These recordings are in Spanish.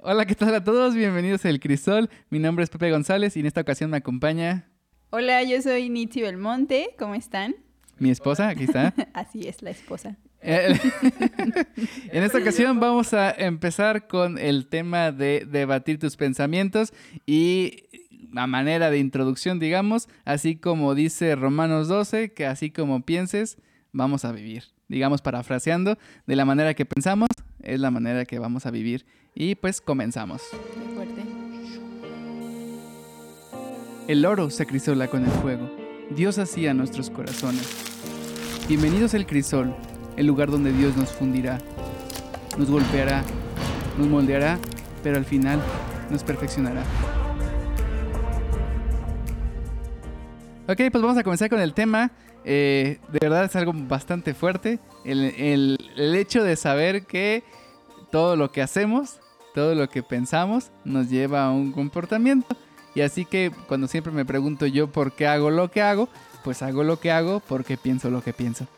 Hola, ¿qué tal a todos? Bienvenidos a El Crisol. Mi nombre es Pepe González y en esta ocasión me acompaña... Hola, yo soy Nitsi Belmonte. ¿Cómo están? Mi esposa, aquí está. Así es, la esposa. Eh, en esta ocasión vamos a empezar con el tema de debatir tus pensamientos y a manera de introducción, digamos, así como dice Romanos 12, que así como pienses, vamos a vivir. Digamos, parafraseando, de la manera que pensamos, es la manera que vamos a vivir. Y pues comenzamos. Qué fuerte. El oro se acrisola con el fuego. Dios hacía nuestros corazones. Bienvenidos al crisol, el lugar donde Dios nos fundirá, nos golpeará, nos moldeará, pero al final nos perfeccionará. Ok, pues vamos a comenzar con el tema. Eh, de verdad es algo bastante fuerte. El, el- el hecho de saber que todo lo que hacemos, todo lo que pensamos, nos lleva a un comportamiento. Y así que cuando siempre me pregunto yo por qué hago lo que hago, pues hago lo que hago porque pienso lo que pienso.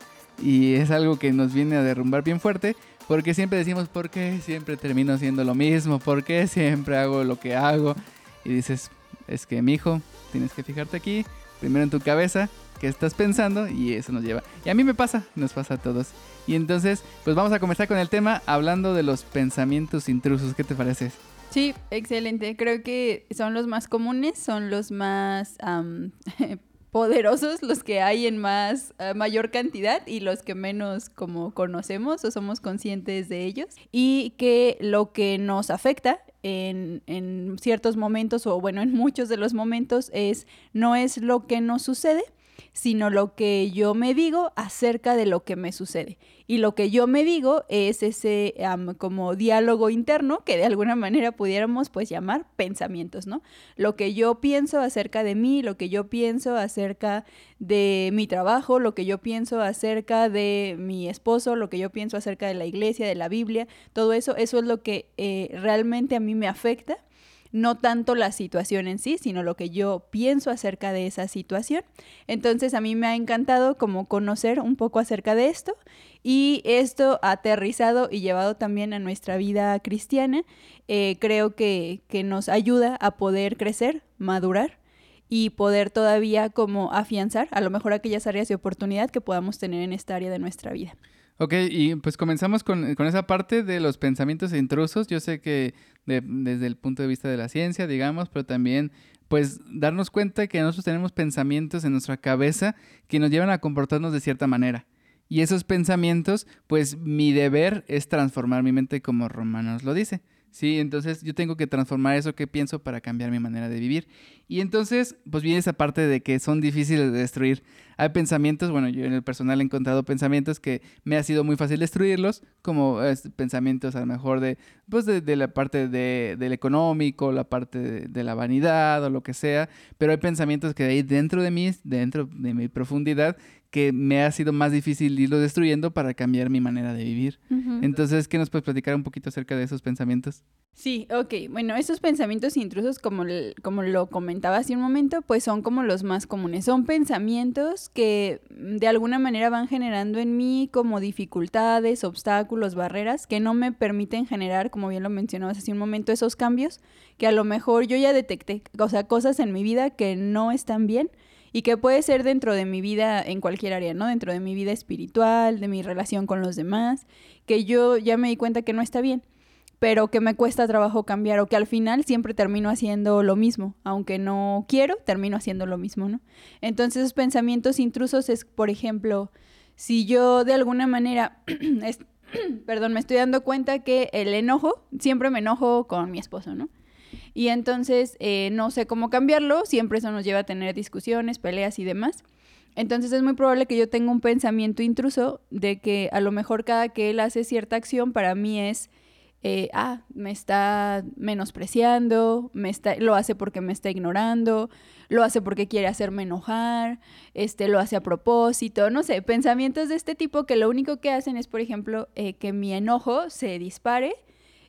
Y es algo que nos viene a derrumbar bien fuerte, porque siempre decimos, ¿por qué siempre termino haciendo lo mismo? ¿Por qué siempre hago lo que hago? Y dices, es que mi hijo, tienes que fijarte aquí, primero en tu cabeza, qué estás pensando, y eso nos lleva. Y a mí me pasa, nos pasa a todos. Y entonces, pues vamos a comenzar con el tema hablando de los pensamientos intrusos. ¿Qué te parece? Sí, excelente. Creo que son los más comunes, son los más poderosos, los que hay en más eh, mayor cantidad y los que menos como conocemos o somos conscientes de ellos. Y que lo que nos afecta en, en ciertos momentos o bueno, en muchos de los momentos es no es lo que nos sucede, sino lo que yo me digo acerca de lo que me sucede. Y lo que yo me digo es ese am, como diálogo interno que de alguna manera pudiéramos pues llamar pensamientos, ¿no? Lo que yo pienso acerca de mí, lo que yo pienso acerca de mi trabajo, lo que yo pienso acerca de mi esposo, lo que yo pienso acerca de la iglesia, de la Biblia, todo eso, eso es lo que eh, realmente a mí me afecta no tanto la situación en sí, sino lo que yo pienso acerca de esa situación. Entonces a mí me ha encantado como conocer un poco acerca de esto y esto aterrizado y llevado también a nuestra vida cristiana, eh, creo que, que nos ayuda a poder crecer, madurar y poder todavía como afianzar a lo mejor aquellas áreas de oportunidad que podamos tener en esta área de nuestra vida. Ok, y pues comenzamos con, con esa parte de los pensamientos intrusos. Yo sé que de- desde el punto de vista de la ciencia, digamos, pero también pues darnos cuenta que nosotros tenemos pensamientos en nuestra cabeza que nos llevan a comportarnos de cierta manera. Y esos pensamientos, pues mi deber es transformar mi mente como Romanos lo dice. Sí, entonces yo tengo que transformar eso que pienso para cambiar mi manera de vivir. Y entonces, pues viene esa parte de que son difíciles de destruir. Hay pensamientos, bueno, yo en el personal he encontrado pensamientos que me ha sido muy fácil destruirlos, como es, pensamientos a lo mejor de, pues de, la parte de, del económico, la parte de, de la vanidad o lo que sea, pero hay pensamientos que hay dentro de mí, dentro de mi profundidad, que me ha sido más difícil irlo destruyendo para cambiar mi manera de vivir. Entonces, ¿qué nos puedes platicar un poquito acerca de esos pensamientos? Sí, ok. Bueno, esos pensamientos intrusos, como, como lo comentaba hace un momento, pues son como los más comunes. Son pensamientos que mm, de alguna manera van generando en mí como dificultades, obstáculos, barreras que no me permiten generar, como bien lo mencionabas hace un momento, esos cambios que a lo mejor yo ya detecté, o sea, cosas en mi vida que no están bien y que puede ser dentro de mi vida en cualquier área, ¿no? Dentro de mi vida espiritual, de mi relación con los demás, que yo ya me di cuenta que no está bien pero que me cuesta trabajo cambiar o que al final siempre termino haciendo lo mismo, aunque no quiero, termino haciendo lo mismo, ¿no? Entonces, esos pensamientos intrusos es, por ejemplo, si yo de alguna manera, es- perdón, me estoy dando cuenta que el enojo, siempre me enojo con mi esposo, ¿no? Y entonces eh, no sé cómo cambiarlo, siempre eso nos lleva a tener discusiones, peleas y demás. Entonces es muy probable que yo tenga un pensamiento intruso de que a lo mejor cada que él hace cierta acción para mí es eh, ah, me está menospreciando, me está, lo hace porque me está ignorando, lo hace porque quiere hacerme enojar, este, lo hace a propósito, no sé, pensamientos de este tipo que lo único que hacen es, por ejemplo, eh, que mi enojo se dispare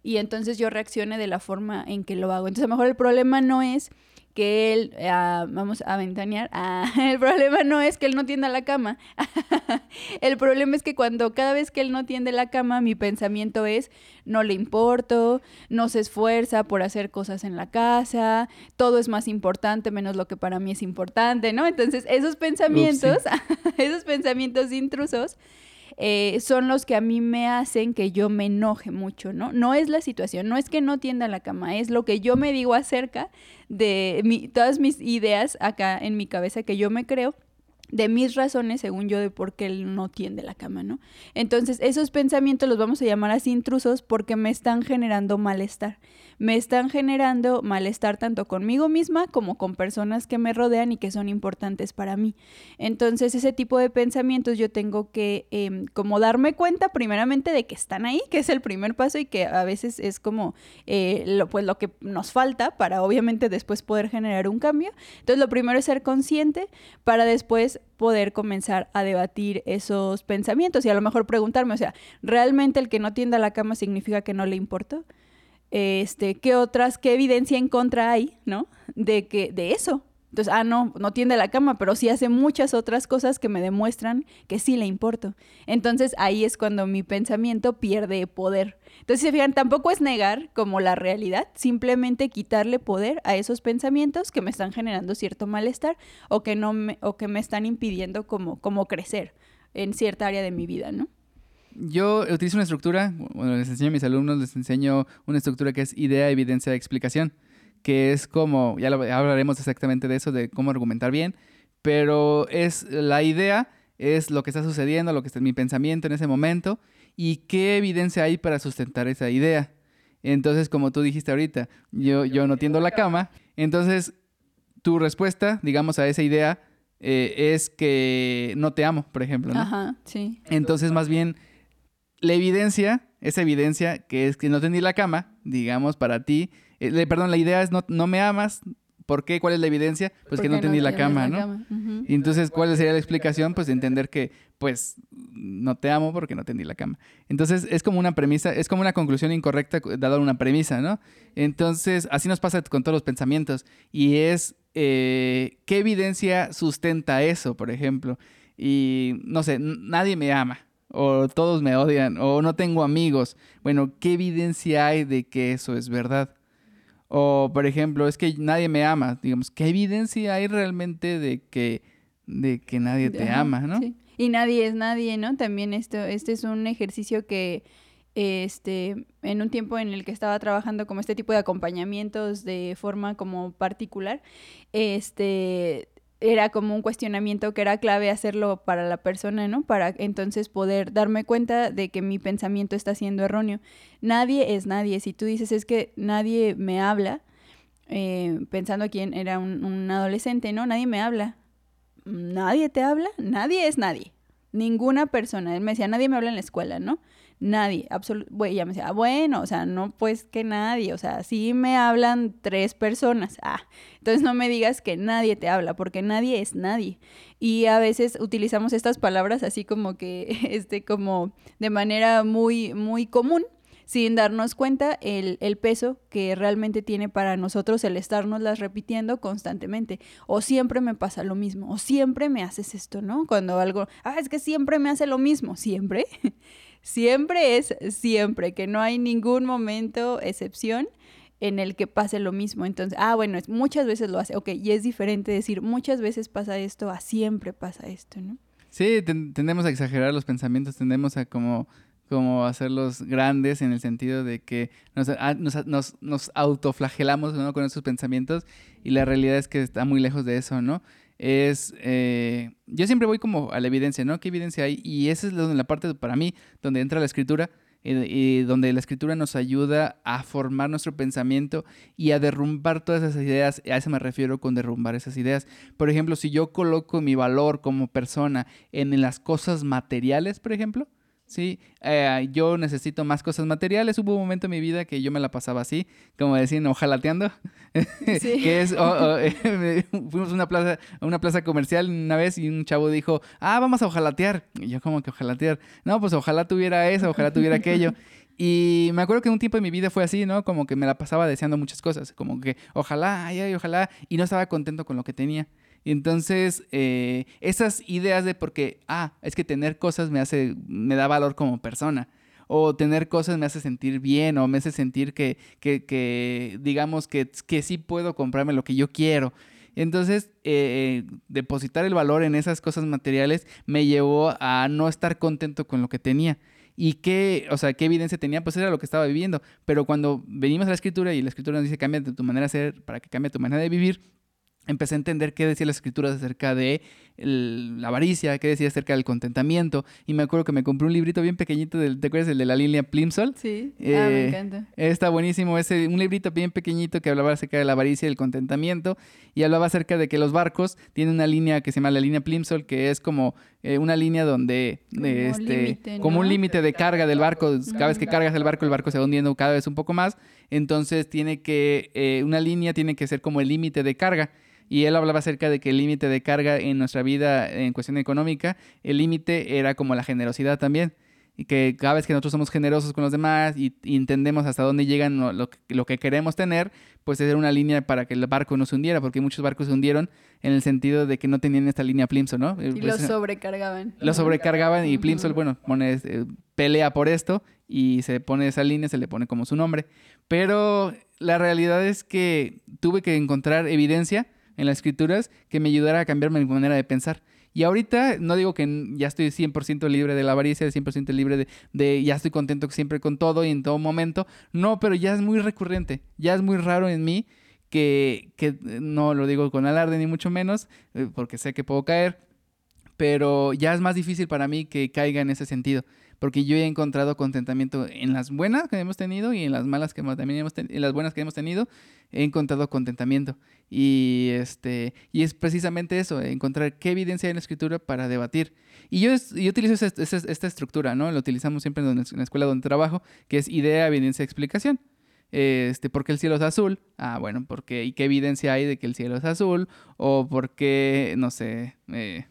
y entonces yo reaccione de la forma en que lo hago. Entonces a lo mejor el problema no es que él, ah, vamos a ventanear, ah, el problema no es que él no tienda la cama, el problema es que cuando cada vez que él no tiende la cama, mi pensamiento es, no le importo, no se esfuerza por hacer cosas en la casa, todo es más importante menos lo que para mí es importante, ¿no? Entonces, esos pensamientos, esos pensamientos intrusos, eh, son los que a mí me hacen que yo me enoje mucho, ¿no? No es la situación, no es que no tienda la cama, es lo que yo me digo acerca de todas mis ideas acá en mi cabeza que yo me creo de mis razones, según yo, de por qué él no tiende la cama, ¿no? Entonces, esos pensamientos los vamos a llamar así intrusos porque me están generando malestar me están generando malestar tanto conmigo misma como con personas que me rodean y que son importantes para mí. Entonces ese tipo de pensamientos yo tengo que em, como darme cuenta primeramente de que están ahí, que es el primer paso y que a veces es como eh, lo, pues lo que nos falta para obviamente después poder generar un cambio. Entonces lo primero es ser consciente para después poder comenzar a debatir esos pensamientos y a lo mejor preguntarme, o sea, ¿realmente el que no tienda la cama significa que no le importó? Este, qué otras, qué evidencia en contra hay, ¿no? De que, de eso. Entonces, ah, no, no tiende la cama, pero sí hace muchas otras cosas que me demuestran que sí le importo. Entonces, ahí es cuando mi pensamiento pierde poder. Entonces, si se fijan, tampoco es negar como la realidad, simplemente quitarle poder a esos pensamientos que me están generando cierto malestar o que no me, o que me están impidiendo como, como crecer en cierta área de mi vida, ¿no? Yo utilizo una estructura, bueno, les enseño a mis alumnos, les enseño una estructura que es idea, evidencia, explicación, que es como, ya hablaremos exactamente de eso, de cómo argumentar bien, pero es la idea, es lo que está sucediendo, lo que está en mi pensamiento en ese momento y qué evidencia hay para sustentar esa idea. Entonces, como tú dijiste ahorita, yo, yo no tiendo la cama, entonces tu respuesta, digamos, a esa idea eh, es que no te amo, por ejemplo. ¿no? Ajá, sí. Entonces, más bien la evidencia, esa evidencia que es que no tendí la cama, digamos, para ti, eh, perdón, la idea es no, no me amas, ¿Por qué? ¿Cuál es la evidencia? Pues que no tendí la cama, ¿no? Y entonces, ¿cuál sería la explicación? Pues entender que, pues, no te amo porque no tendí la cama. Entonces, es como una premisa, es como una conclusión incorrecta dada una premisa, ¿no? Entonces, así nos pasa con todos los pensamientos. Y es, eh, ¿qué evidencia sustenta eso, por ejemplo? Y, no sé, nadie me ama o todos me odian, o no tengo amigos. Bueno, ¿qué evidencia hay de que eso es verdad? O, por ejemplo, es que nadie me ama. Digamos, ¿qué evidencia hay realmente de que, de que nadie te ama, no? Y nadie es nadie, ¿no? También esto, este es un ejercicio que, este, en un tiempo en el que estaba trabajando como este tipo de acompañamientos de forma como particular, este, era como un cuestionamiento que era clave hacerlo para la persona, ¿no? Para entonces poder darme cuenta de que mi pensamiento está siendo erróneo. Nadie es nadie. Si tú dices es que nadie me habla, eh, pensando quién era un, un adolescente, ¿no? Nadie me habla. ¿Nadie te habla? Nadie es nadie. Ninguna persona. Él me decía, nadie me habla en la escuela, ¿no? Nadie, absolutamente. me decía, ah, bueno, o sea, no pues que nadie, o sea, sí me hablan tres personas. Ah, entonces no me digas que nadie te habla, porque nadie es nadie. Y a veces utilizamos estas palabras así como que, este, como de manera muy, muy común, sin darnos cuenta el, el, peso que realmente tiene para nosotros el estarnos las repitiendo constantemente. O siempre me pasa lo mismo, o siempre me haces esto, ¿no? Cuando algo, ah, es que siempre me hace lo mismo, siempre. Siempre es siempre, que no hay ningún momento, excepción, en el que pase lo mismo. Entonces, ah, bueno, es, muchas veces lo hace. Ok, y es diferente decir, muchas veces pasa esto, a siempre pasa esto, ¿no? Sí, tendemos a exagerar los pensamientos, tendemos a como como hacerlos grandes en el sentido de que nos, ah, nos, nos, autoflagelamos con esos pensamientos y la realidad es que está muy lejos de eso, ¿no? Es, eh, yo siempre voy como a la evidencia, ¿no? ¿Qué evidencia hay? Y esa es la parte para mí donde entra la escritura y donde la escritura nos ayuda a formar nuestro pensamiento y a derrumbar todas esas ideas. A eso me refiero con derrumbar esas ideas. Por ejemplo, si yo coloco mi valor como persona en las cosas materiales, por ejemplo, ¿sí? Eh, yo necesito más cosas materiales. Hubo un momento en mi vida que yo me la pasaba así, como decían, ojalateando. que es, fuimos a una plaza, a una plaza comercial una vez y un chavo dijo, ah, vamos a ojalatear. Y yo como que ojalatear. No, pues ojalá tuviera eso, ojalá tuviera aquello. Y me acuerdo que un tiempo de mi vida fue así, ¿no? Como que me la pasaba deseando muchas cosas, como que ojalá, ay, ay, ojalá, y no estaba contento con lo que tenía. Y entonces, eh, esas ideas de porque, ah, es que tener cosas me hace, me da valor como persona. O tener cosas me hace sentir bien, o me hace sentir que, que, que digamos, que, que sí puedo comprarme lo que yo quiero. Entonces, eh, depositar el valor en esas cosas materiales me llevó a no estar contento con lo que tenía. ¿Y qué, o sea, qué evidencia tenía? Pues era lo que estaba viviendo. Pero cuando venimos a la escritura y la escritura nos dice cambia tu manera de ser para que cambie tu manera de vivir, empecé a entender qué decía las escrituras acerca de la avaricia, qué decía acerca del contentamiento. Y me acuerdo que me compré un librito bien pequeñito, del, ¿te acuerdas? El de la línea Plimsoll. Sí, ah, me eh, encanta. Está buenísimo, ese, un librito bien pequeñito que hablaba acerca de la avaricia y el contentamiento. Y hablaba acerca de que los barcos tienen una línea que se llama la línea Plimsoll, que es como eh, una línea donde, como, este, como un límite de carga del barco. Cada vez que cargas el barco, el barco se va hundiendo cada vez un poco más. Entonces tiene que, eh, una línea tiene que ser como el límite de carga. Y él hablaba acerca de que el límite de carga en nuestra vida en cuestión económica, el límite era como la generosidad también. Y que cada vez que nosotros somos generosos con los demás y, entendemos hasta dónde llegan lo, lo, que queremos tener, pues era una línea para que el barco no se hundiera, porque muchos barcos se hundieron en el sentido de que no tenían esta línea Plimsoll, ¿no? Y pues, lo sobrecargaban. Lo sobrecargaban y Plimsoll, bueno, pone, eh, pelea por esto y se pone esa línea, se le pone como su nombre. Pero la realidad es que tuve que encontrar evidencia en las escrituras que me ayudara a cambiar mi manera de pensar. Y ahorita no digo que ya estoy 100% libre de la avaricia, 100% libre de, de, ya estoy contento siempre con todo y en todo momento. No, pero ya es muy recurrente, ya es muy raro en mí que, que no lo digo con alarde ni mucho menos, eh, porque sé que puedo caer, pero ya es más difícil para mí que caiga en ese sentido porque yo he encontrado contentamiento en las buenas que hemos tenido y en las malas que también hemos en las buenas que hemos tenido he encontrado contentamiento. Y este y es precisamente eso encontrar qué evidencia hay en la escritura para debatir. Y yo, yo utilizo esta, estructura no lo utilizamos siempre en, la escuela donde trabajo que es idea evidencia explicación. Este, ¿por qué el cielo es azul? Ah, bueno, porque ¿y qué evidencia hay de que el cielo es azul? O porque, no sé, eh,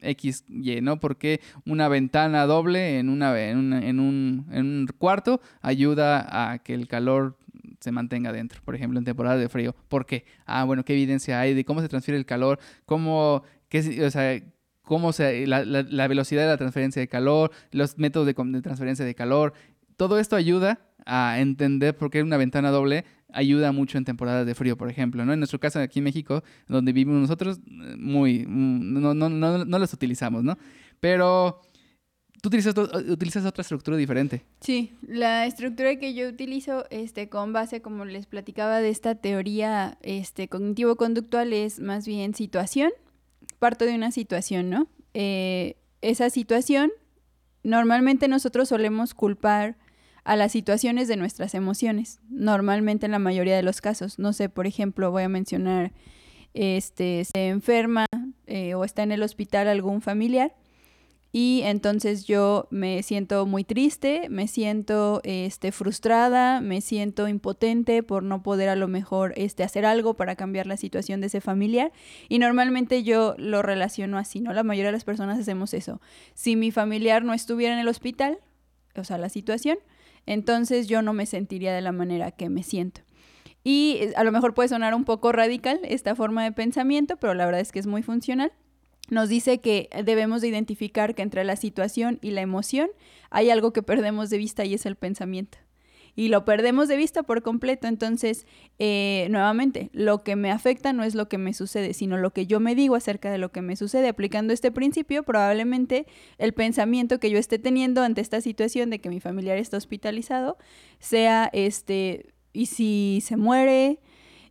X, Y, ¿no? Porque una ventana doble en, una, en, en, un, en un cuarto ayuda a que el calor se mantenga dentro, por ejemplo, en temporada de frío. ¿Por qué? Ah, bueno, ¿qué evidencia hay de cómo se transfiere el calor? ¿Cómo, qué, o sea, cómo se, la, la, velocidad de la transferencia de calor, los métodos de transferencia de calor? Todo esto ayuda a entender por qué una ventana doble ayuda mucho en temporadas de frío, por ejemplo, ¿no? En nuestro caso aquí en México, donde vivimos nosotros, muy, mm, no, no, no, no los utilizamos, ¿no? Pero tú utilizas, utilizas otra estructura diferente. Sí, la estructura que yo utilizo este, con base, como les platicaba, de esta teoría este, cognitivo-conductual es más bien situación. Parto de una situación, ¿no? Eh, esa situación, normalmente nosotros solemos culpar a las situaciones de nuestras emociones, normalmente en la mayoría de los casos. No sé, por ejemplo, voy a mencionar, este, se enferma eh, o está en el hospital algún familiar y entonces yo me siento muy triste, me siento este, frustrada, me siento impotente por no poder a lo mejor este, hacer algo para cambiar la situación de ese familiar. Y normalmente yo lo relaciono así, ¿no? La mayoría de las personas hacemos eso. Si mi familiar no estuviera en el hospital, o sea, la situación, entonces yo no me sentiría de la manera que me siento. Y eh, a lo mejor puede sonar un poco radical esta forma de pensamiento, pero la verdad es que es muy funcional. Nos dice que debemos de identificar que entre la situación y la emoción hay algo que perdemos de vista y es el pensamiento y lo perdemos de vista por completo. Entonces, eh, nuevamente, lo que me afecta no es lo que me sucede, sino lo que yo me digo acerca de lo que me sucede. Aplicando este principio, probablemente el pensamiento que yo esté teniendo ante esta situación de que mi familiar está hospitalizado sea este, ¿y si se muere?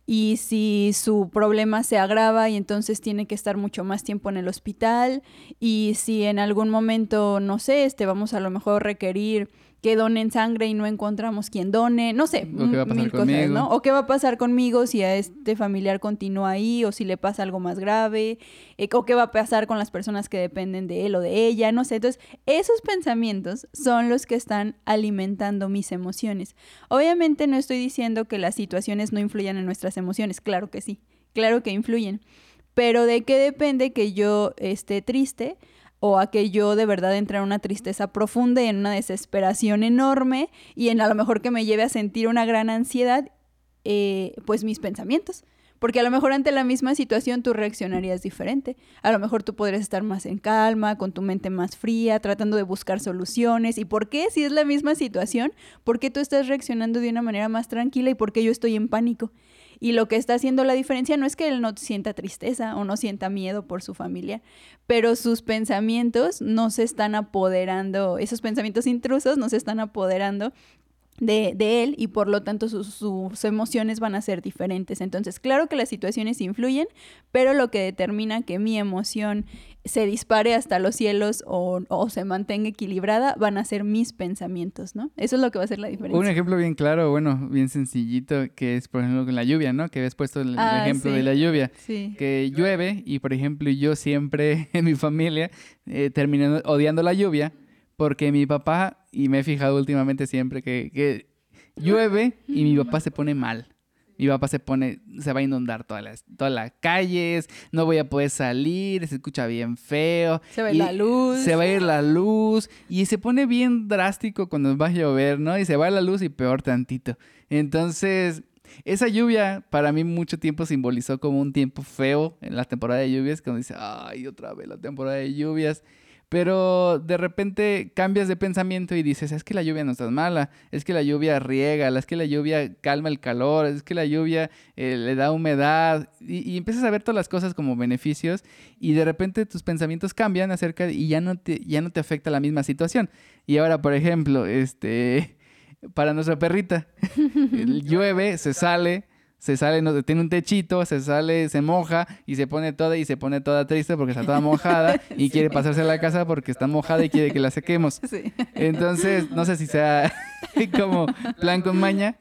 y si su problema se agrava y entonces tiene que estar mucho más tiempo en el hospital y si en algún momento, no sé, este vamos a lo mejor requerir que donen sangre y no encontramos quien done, no sé, o qué va a pasar conmigo. ¿no? O qué va a pasar conmigo si a este familiar continúa ahí o si le pasa algo más grave, eh, o qué va a pasar con las personas que dependen de él o de ella, no sé. Entonces, esos pensamientos son los que están alimentando mis emociones. Obviamente no estoy diciendo que las situaciones no influyan en nuestras emociones, claro que sí, claro que influyen, pero de qué depende que yo esté triste o a que yo de verdad entre en una tristeza profunda y en una desesperación enorme y en a lo mejor que me lleve a sentir una gran ansiedad, eh, pues mis pensamientos. Porque a lo mejor ante la misma situación tú reaccionarías diferente. A lo mejor tú podrías estar más en calma, con tu mente más fría, tratando de buscar soluciones. ¿Y por qué? Si es la misma situación, ¿por qué tú estás reaccionando de una manera más tranquila y por qué yo estoy en pánico? Y lo que está haciendo la diferencia no es que él no sienta tristeza o no sienta miedo por su familia, pero sus pensamientos no se están apoderando, esos pensamientos intrusos no se están apoderando de, de, él y por lo tanto sus, sus, emociones van a ser diferentes. Entonces, claro que las situaciones influyen, pero lo que determina que mi emoción se dispare hasta los cielos o, o, se mantenga equilibrada van a ser mis pensamientos, ¿no? Eso es lo que va a ser la diferencia. Un ejemplo bien claro, bueno, bien sencillito, que es por ejemplo con la lluvia, ¿no? Que habías puesto el, Ah, ejemplo sí. de la lluvia. Sí. Que llueve y por ejemplo yo siempre en mi familia eh, terminé odiando la lluvia porque mi papá, y me he fijado últimamente siempre que, que llueve y mi papá se pone mal. Mi papá se pone, se va a inundar todas las, todas las calles, no voy a poder salir, se escucha bien feo. Se va y la luz. Se va a ir la luz y se pone bien drástico cuando va a llover, ¿no? Y se va la luz y peor tantito. Entonces, esa lluvia para mí mucho tiempo simbolizó como un tiempo feo en la temporada de lluvias, cuando dice, ay, otra vez la temporada de lluvias. Pero de repente cambias de pensamiento y dices, es que la lluvia no está mala, es que la lluvia riega, es que la lluvia calma el calor, es que la lluvia eh, le da humedad y, y, empiezas a ver todas las cosas como beneficios y de repente tus pensamientos cambian acerca de, y ya no, te, ya no te afecta la misma situación. Y ahora, por ejemplo, este, para nuestra perrita, llueve, se sale, se sale, no, tiene un techito, se sale, se moja y se pone toda y se pone toda triste porque está toda mojada y sí. quiere pasarse a la casa porque está mojada y quiere que la sequemos. Sí. Entonces, no sé si sea como plan con maña,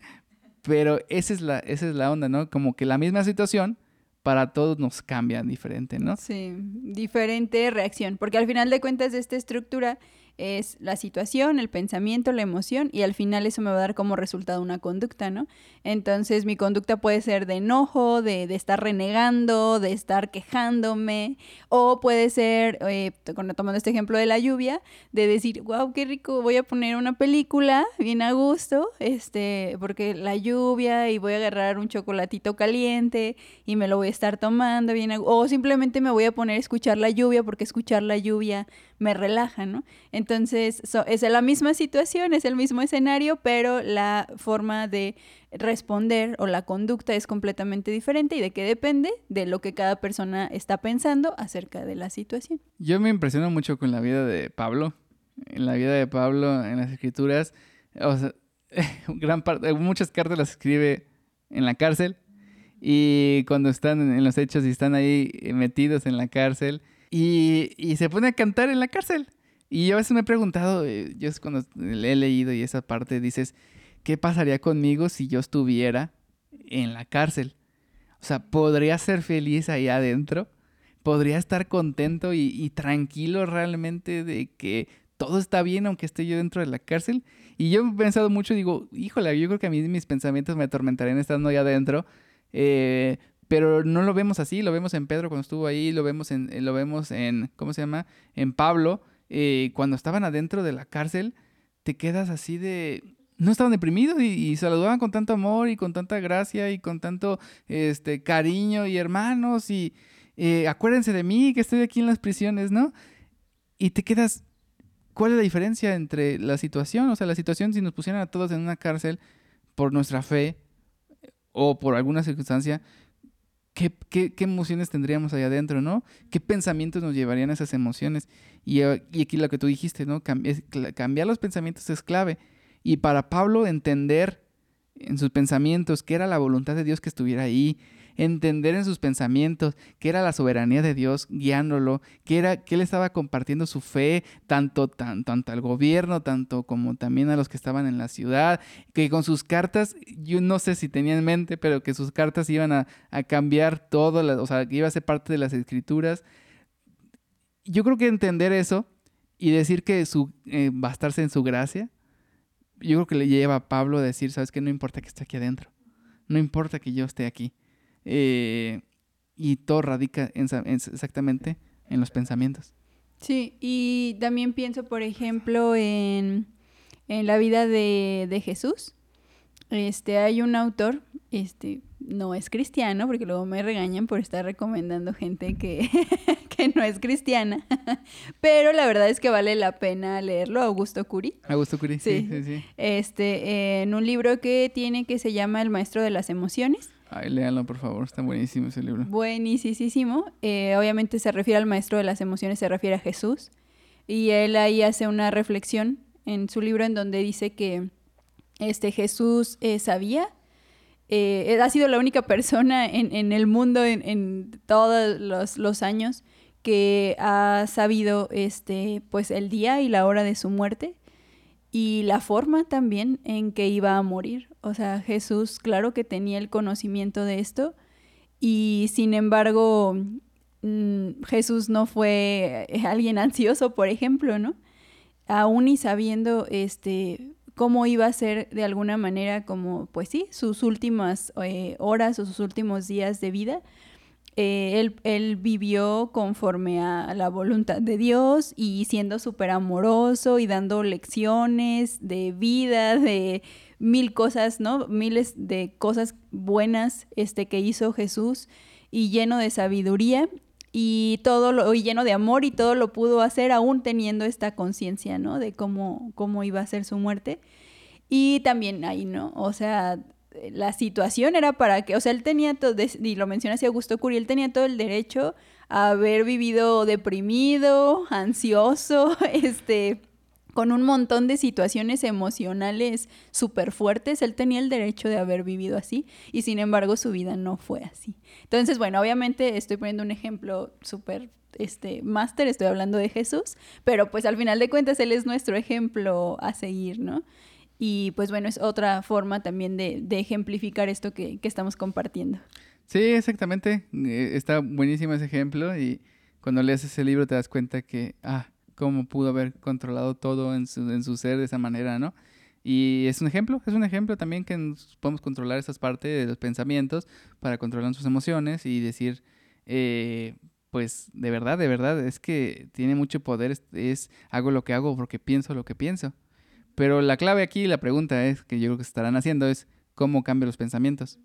pero esa es la esa es la onda, ¿no? Como que la misma situación para todos nos cambia diferente, ¿no? Sí, diferente reacción, porque al final de cuentas esta estructura es la situación, el pensamiento, la emoción y al final eso me va a dar como resultado una conducta, ¿no? Entonces mi conducta puede ser de enojo, de, de estar renegando, de estar quejándome o puede ser, eh, tomando este ejemplo de la lluvia, de decir, wow, qué rico, voy a poner una película bien a gusto, este, porque la lluvia y voy a agarrar un chocolatito caliente y me lo voy a estar tomando bien a o simplemente me voy a poner a escuchar la lluvia porque escuchar la lluvia me relaja, ¿no? Entonces, es la misma situación, es el mismo escenario, pero la forma de responder o la conducta es completamente diferente y de qué depende de lo que cada persona está pensando acerca de la situación. Yo me impresiono mucho con la vida de Pablo, en la vida de Pablo en las escrituras, parte, muchas cartas las escribe en la cárcel y cuando están en los hechos y están ahí metidos en la cárcel y, se pone a cantar en la cárcel. Y yo a veces me he preguntado, eh, yo es cuando le he leído y esa parte dices, ¿qué pasaría conmigo si yo estuviera en la cárcel? O sea, ¿podría ser feliz ahí adentro? ¿Podría estar contento y, y tranquilo realmente de que todo está bien aunque esté yo dentro de la cárcel? Y yo he pensado mucho digo, híjole, yo creo que a mí mis pensamientos me atormentarían estando ahí adentro. Eh, pero no lo vemos así, lo vemos en Pedro cuando estuvo ahí, lo vemos en, lo vemos en ¿cómo se llama? En Pablo. Eh, cuando estaban adentro de la cárcel, te quedas así de... No estaban deprimidos y, y, saludaban con tanto amor y con tanta gracia y con tanto este, cariño y hermanos y eh, acuérdense de mí que estoy aquí en las prisiones, ¿no? Y te quedas... ¿Cuál es la diferencia entre la situación? O sea, la situación si nos pusieran a todos en una cárcel por nuestra fe o por alguna circunstancia, ¿Qué, qué, emociones tendríamos ahí adentro, ¿no? ¿Qué pensamientos nos llevarían a esas emociones? Y, y aquí lo que tú dijiste, ¿no? Cambiar, cambiar los pensamientos es clave. Y para Pablo entender en sus pensamientos que era la voluntad de Dios que estuviera ahí, entender en sus pensamientos que era la soberanía de Dios guiándolo, que era que él estaba compartiendo su fe tanto, tan, tanto al gobierno, tanto como también a los que estaban en la ciudad, que con sus cartas, yo no sé si tenía en mente, pero que sus cartas iban a, cambiar todo, o sea, que iba a ser parte de las escrituras. Yo creo que entender eso y decir que su, eh, bastarse en su gracia, yo creo que le lleva a Pablo a decir, sabes que no importa que esté aquí adentro, no importa que yo esté aquí. Eh, y todo radica en, en, exactamente en los pensamientos. Sí, y también pienso, por ejemplo, en, en la vida de, de Jesús. Este, hay un autor, este, no es cristiano, porque luego me regañan por estar recomendando gente que, que no es cristiana, pero la verdad es que vale la pena leerlo, Augusto Curi. Augusto Curi, sí, sí, sí. Este, en un libro que tiene que se llama El Maestro de las Emociones. Ay, por favor, está buenísimo ese libro. Buenísimo. Eh, obviamente se refiere al Maestro de las Emociones, se refiere a Jesús, y él ahí hace una reflexión en su libro en donde dice que este Jesús eh, sabía eh, ha sido la única persona en, el mundo en, en todos los, los, años que ha sabido este, pues el día y la hora de su muerte y la forma también en que iba a morir. O sea, Jesús, claro que tenía el conocimiento de esto y sin embargo mmm, Jesús no fue alguien ansioso, por ejemplo, ¿no? Aún y sabiendo este cómo iba a ser de alguna manera como, pues sí, sus últimas eh, horas o sus últimos días de vida. Eh, él, vivió conforme a la voluntad de Dios y siendo súper amoroso y dando lecciones de vida, de mil cosas, ¿no? Miles de cosas buenas este, que hizo Jesús y lleno de sabiduría y todo lo y lleno de amor y todo lo pudo hacer aún teniendo esta conciencia, ¿no? De cómo, cómo iba a ser su muerte. Y también ahí, ¿no? O sea, la situación era para que, o sea, él tenía todo, y lo menciona así Augusto Curi, él tenía todo el derecho a haber vivido deprimido, ansioso, este, con un montón de situaciones emocionales súper fuertes, él tenía el derecho de haber vivido así y sin embargo su vida no fue así. Entonces, bueno, obviamente estoy poniendo un ejemplo súper este máster, estoy hablando de Jesús, pero pues al final de cuentas él es nuestro ejemplo a seguir, ¿no? Y pues bueno, es otra forma también de, ejemplificar esto que, que, estamos compartiendo. Sí, exactamente. Eh, está buenísimo ese ejemplo y cuando lees ese libro te das cuenta que, ah, cómo pudo haber controlado todo en su, en su ser de esa manera, ¿no? Y es un ejemplo, es un ejemplo también que podemos controlar esas partes de los pensamientos para controlar sus emociones y decir, eh, pues de verdad, de verdad, es que tiene mucho poder, es, es, hago lo que hago porque pienso lo que pienso. Pero la clave aquí, la pregunta es, que yo creo que estarán haciendo, es cómo cambio los pensamientos.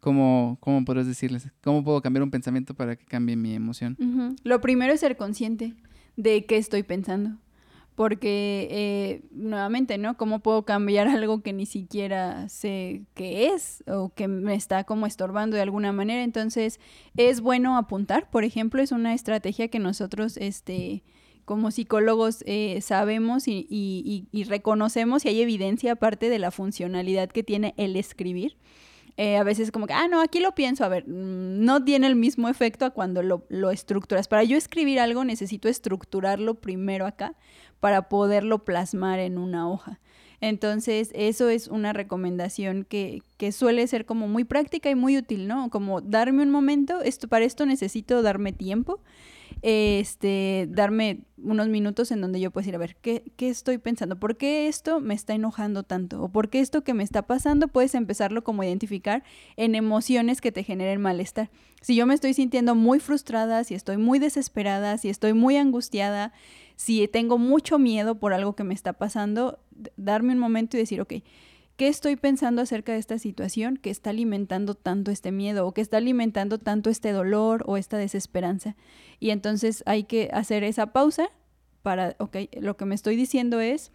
¿Cómo, ¿Cómo podrás decirles? ¿Cómo puedo cambiar un pensamiento para que cambie mi emoción? Lo primero es ser consciente de qué estoy pensando. Porque, eh, nuevamente, ¿no? ¿Cómo puedo cambiar algo que ni siquiera sé qué es o que me está como estorbando de alguna manera? Entonces, es bueno apuntar, por ejemplo, es una estrategia que nosotros, este, como psicólogos, eh, sabemos y, y, y, reconocemos y hay evidencia aparte de la funcionalidad que tiene el escribir. Eh, a veces como que, ah, no, aquí lo pienso, a ver, no tiene el mismo efecto a cuando lo, lo, estructuras. Para yo escribir algo necesito estructurarlo primero acá para poderlo plasmar en una hoja. Entonces, eso es una recomendación que, que, suele ser como muy práctica y muy útil, ¿no? Como darme un momento, esto, para esto necesito darme tiempo este, darme unos minutos en donde yo puedo decir, a ver, ¿qué, ¿qué, estoy pensando? ¿Por qué esto me está enojando tanto? ¿O por qué esto que me está pasando puedes empezarlo como identificar en emociones que te generen malestar? Si yo me estoy sintiendo muy frustrada, si estoy muy desesperada, si estoy muy angustiada, si tengo mucho miedo por algo que me está pasando, darme un momento y decir, ok, ¿Qué estoy pensando acerca de esta situación que está alimentando tanto este miedo o que está alimentando tanto este dolor o esta desesperanza? Y entonces hay que hacer esa pausa para, ok, lo que me estoy diciendo es,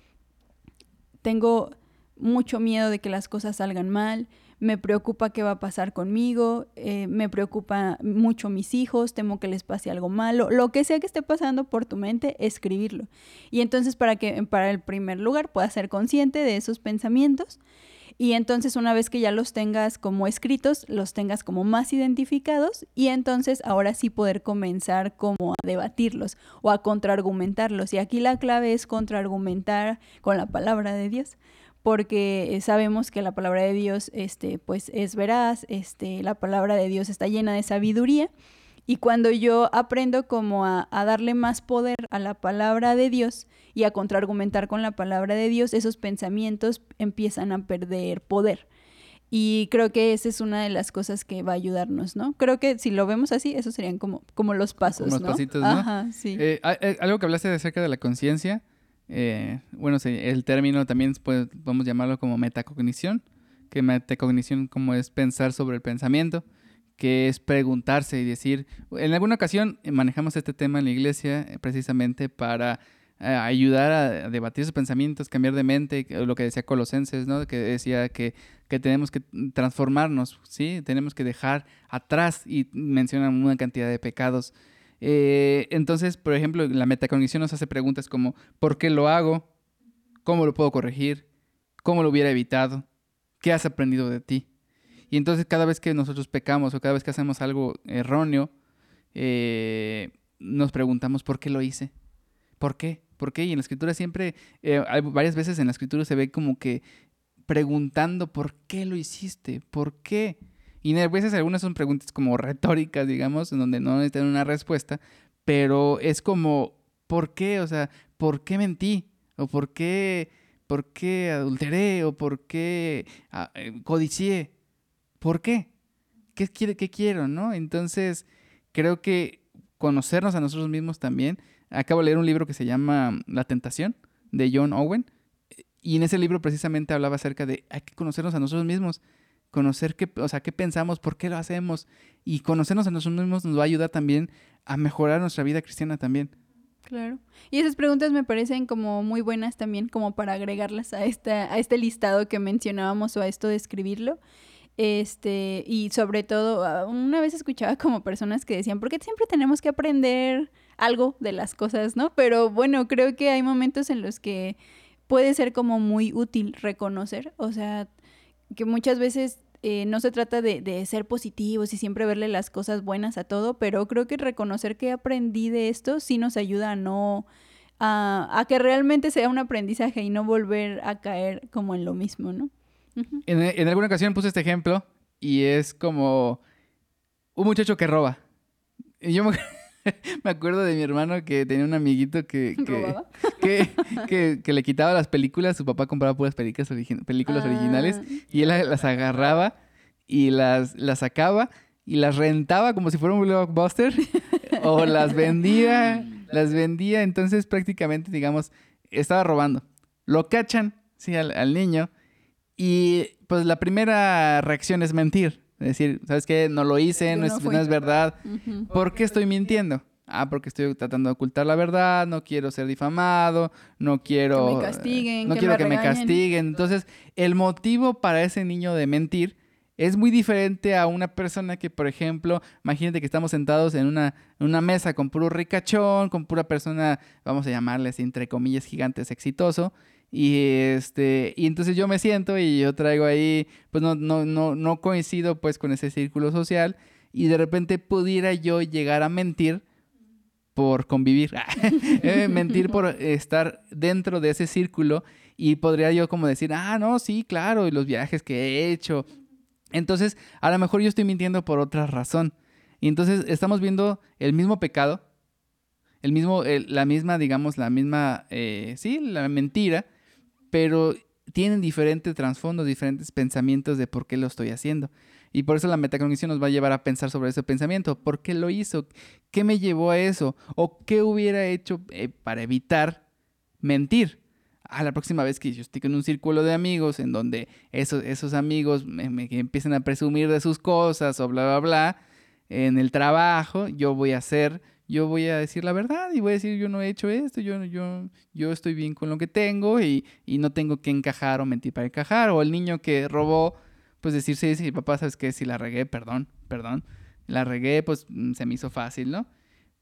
tengo mucho miedo de que las cosas salgan mal, me preocupa qué va a pasar conmigo, eh, me preocupa mucho mis hijos, temo que les pase algo malo, lo que sea que esté pasando por tu mente, escribirlo. Y entonces para que para el primer lugar puedas ser consciente de esos pensamientos y entonces una vez que ya los tengas como escritos, los tengas como más identificados y entonces ahora sí poder comenzar como a debatirlos o a contraargumentarlos. Y aquí la clave es contraargumentar con la palabra de Dios porque sabemos que la palabra de Dios este, pues es veraz, este, la palabra de Dios está llena de sabiduría. Y cuando yo aprendo como a, a, darle más poder a la palabra de Dios y a contraargumentar con la palabra de Dios, esos pensamientos empiezan a perder poder. Y creo que esa es una de las cosas que va a ayudarnos, ¿no? Creo que si lo vemos así, esos serían como, como los pasos, Como los ¿no? pasitos, ¿no? Ajá, sí. Eh, a- eh, algo que hablaste acerca de la conciencia, eh, bueno, el término también pues, podemos llamarlo como metacognición, que metacognición como es pensar sobre el pensamiento, que es preguntarse y decir, en alguna ocasión manejamos este tema en la iglesia eh, precisamente para eh, ayudar a, debatir esos pensamientos, cambiar de mente, lo que decía Colosenses, ¿no? Que decía que, que tenemos que transformarnos, ¿sí? Tenemos que dejar atrás y mencionan una cantidad de pecados. Eh, entonces, por ejemplo, la metacognición nos hace preguntas como ¿por qué lo hago? ¿Cómo lo puedo corregir? ¿Cómo lo hubiera evitado? ¿Qué has aprendido de ti? Y entonces cada vez que nosotros pecamos o cada vez que hacemos algo erróneo, eh, nos preguntamos ¿por qué lo hice? ¿Por qué? ¿Por qué? Y en la escritura siempre, eh, varias veces en la escritura se ve como que preguntando ¿por qué lo hiciste? ¿Por qué? Y a veces algunas son preguntas como retóricas, digamos, en donde no necesitan una respuesta, pero es como ¿por qué? O sea, ¿por qué mentí? ¿O por qué, por qué adulteré? ¿O por qué ah, eh, codicié? ¿Por qué? ¿Qué, quiere, ¿Qué quiero? ¿No? Entonces, creo que conocernos a nosotros mismos también. Acabo de leer un libro que se llama La Tentación, de John Owen. Y en ese libro precisamente hablaba acerca de hay que conocernos a nosotros mismos, conocer qué, o sea, qué pensamos, por qué lo hacemos. Y conocernos a nosotros mismos nos va a ayudar también a mejorar nuestra vida cristiana también. Claro. Y esas preguntas me parecen como muy buenas también, como para agregarlas a, esta, a este listado que mencionábamos o a esto de escribirlo. Este, y sobre todo, ah, una vez escuchaba como personas que decían, ¿por qué siempre tenemos que aprender algo de las cosas, no? Pero bueno, creo que hay momentos en los que puede ser como muy útil reconocer, o sea, que muchas veces eh, no se trata de, ser positivos y siempre verle las cosas buenas a todo, pero creo que reconocer que aprendí de esto sí nos ayuda a no, a, a que realmente sea un aprendizaje y no volver a caer como en lo mismo, ¿no? En, en, alguna ocasión puse este ejemplo y es como un muchacho que roba. Y yo me, me acuerdo de mi hermano que tenía un amiguito que, que, que, que, que le quitaba las películas. Su papá compraba puras películas, origi películas ah. originales y él las agarraba y las, las sacaba y las rentaba como si fuera un blockbuster o las vendía, las vendía. Entonces prácticamente, digamos, estaba robando. Lo cachan, sí, al, al niño. Y pues la primera reacción es mentir. Decir, ¿sabes qué? No lo hice, no, no, es, no es, verdad. Uh -huh. ¿Por qué estoy mintiendo? Ah, porque estoy tratando de ocultar la verdad, no quiero ser difamado, no quiero... Que me castiguen. No que quiero me que me castiguen. Entonces, el motivo para ese niño de mentir es muy diferente a una persona que, por ejemplo, imagínate que estamos sentados en una, una mesa con puro ricachón, con pura persona, vamos a llamarles entre comillas gigantes, exitoso, y este, y entonces yo me siento y yo traigo ahí, pues no, no, no, no coincido pues con ese círculo social, y de repente pudiera yo llegar a mentir por convivir, eh, mentir por estar dentro de ese círculo, y podría yo como decir, ah, no, sí, claro, y los viajes que he hecho. Entonces, a lo mejor yo estoy mintiendo por otra razón. Y entonces estamos viendo el mismo pecado, el mismo, el, la misma, digamos, la misma, eh, sí, la mentira, pero tienen diferentes trasfondos, diferentes pensamientos de por qué lo estoy haciendo. Y por eso la metacognición nos va a llevar a pensar sobre ese pensamiento. ¿Por qué lo hizo? ¿Qué me llevó a eso? ¿O qué hubiera hecho eh, para evitar mentir? A la próxima vez que yo estoy en un círculo de amigos en donde esos, esos amigos me, empiezan a presumir de sus cosas o bla, bla, bla, en el trabajo, yo voy a hacer yo voy a decir la verdad y voy a decir yo no he hecho esto, yo, yo, yo estoy bien con lo que tengo y, y no tengo que encajar o mentir para encajar. O el niño que robó, pues decir, sí, papá, ¿sabes qué? Si la regué, perdón, perdón. La regué, pues se me hizo fácil, ¿no?